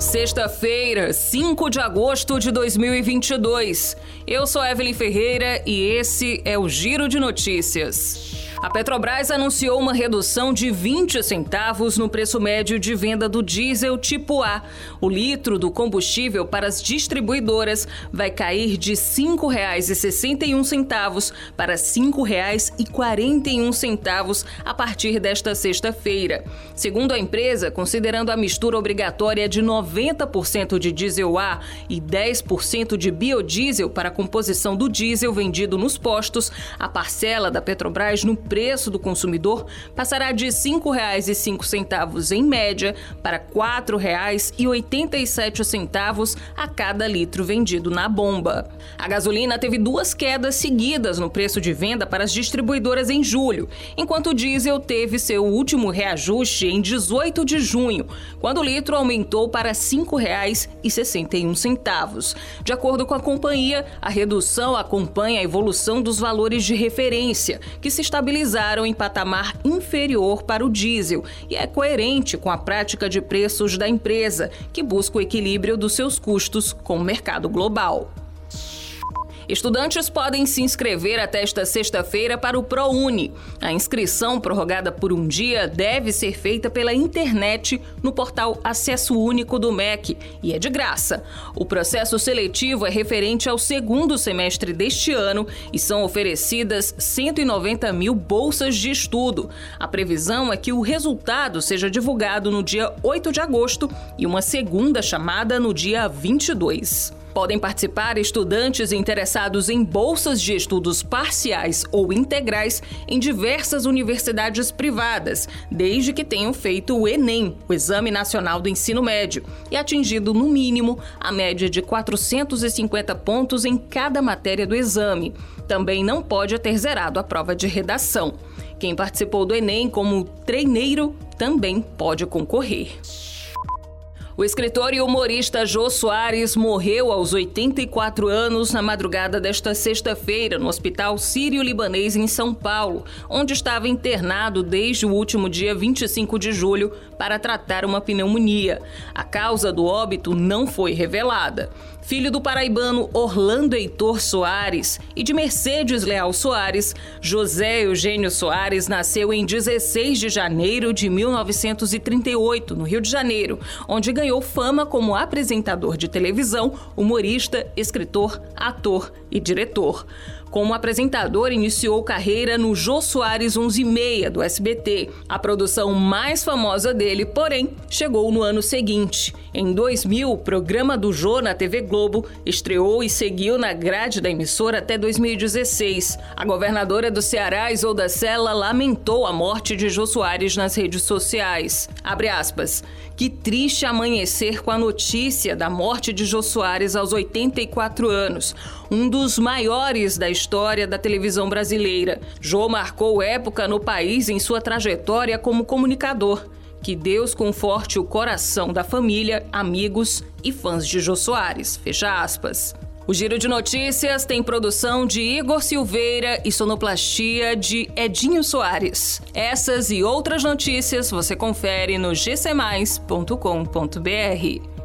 Sexta-feira, 5 de agosto de 2022. Eu sou Evelyn Ferreira e esse é o Giro de Notícias. A Petrobras anunciou uma redução de 20 centavos no preço médio de venda do diesel tipo A. O litro do combustível para as distribuidoras vai cair de R$ 5,61 para R$ 5,41 a partir desta sexta-feira. Segundo a empresa, considerando a mistura obrigatória de 90% de diesel A e 10% de biodiesel para a composição do diesel vendido nos postos, a parcela da Petrobras no preço do consumidor passará de R$ 5,05 em média para R$ 4,87 a cada litro vendido na bomba. A gasolina teve duas quedas seguidas no preço de venda para as distribuidoras em julho, enquanto o diesel teve seu último reajuste em 18 de junho, quando o litro aumentou para R$ 5,61. De acordo com a companhia, a redução acompanha a evolução dos valores de referência, que se estabilizaram em patamar inferior para o diesel e é coerente com a prática de preços da empresa, que busca o equilíbrio dos seus custos com o mercado global. Estudantes podem se inscrever até esta sexta-feira para o ProUni. A inscrição, prorrogada por um dia, deve ser feita pela internet no portal Acesso Único do MEC e é de graça. O processo seletivo é referente ao segundo semestre deste ano e são oferecidas 190 mil bolsas de estudo. A previsão é que o resultado seja divulgado no dia 8 de agosto e uma segunda chamada no dia 22. Podem participar estudantes interessados em bolsas de estudos parciais ou integrais em diversas universidades privadas, desde que tenham feito o Enem, o Exame Nacional do Ensino Médio, e atingido, no mínimo, a média de 450 pontos em cada matéria do exame. Também não pode ter zerado a prova de redação. Quem participou do Enem como treineiro também pode concorrer. O escritor e humorista Jô Soares morreu aos 84 anos na madrugada desta sexta-feira no Hospital Sírio-Libanês em São Paulo, onde estava internado desde o último dia 25 de julho para tratar uma pneumonia. A causa do óbito não foi revelada filho do paraibano Orlando Heitor Soares e de Mercedes Leal Soares, José Eugênio Soares nasceu em 16 de janeiro de 1938, no Rio de Janeiro, onde ganhou fama como apresentador de televisão, humorista, escritor, ator e diretor. Como apresentador, iniciou carreira no Jô Soares 11:30 do SBT. A produção mais famosa dele, porém, chegou no ano seguinte. Em 2000, o programa do Jô na TV Globo estreou e seguiu na grade da emissora até 2016. A governadora do Ceará, Isolda Sela, lamentou a morte de Jô Soares nas redes sociais. Abre aspas. Que triste amanhecer com a notícia da morte de Jô Soares aos 84 anos, um dos maiores da história da televisão brasileira. Jô marcou época no país em sua trajetória como comunicador. Que Deus conforte o coração da família, amigos e fãs de Jô Soares. Fecha aspas. O Giro de Notícias tem produção de Igor Silveira e sonoplastia de Edinho Soares. Essas e outras notícias você confere no gcmais.com.br.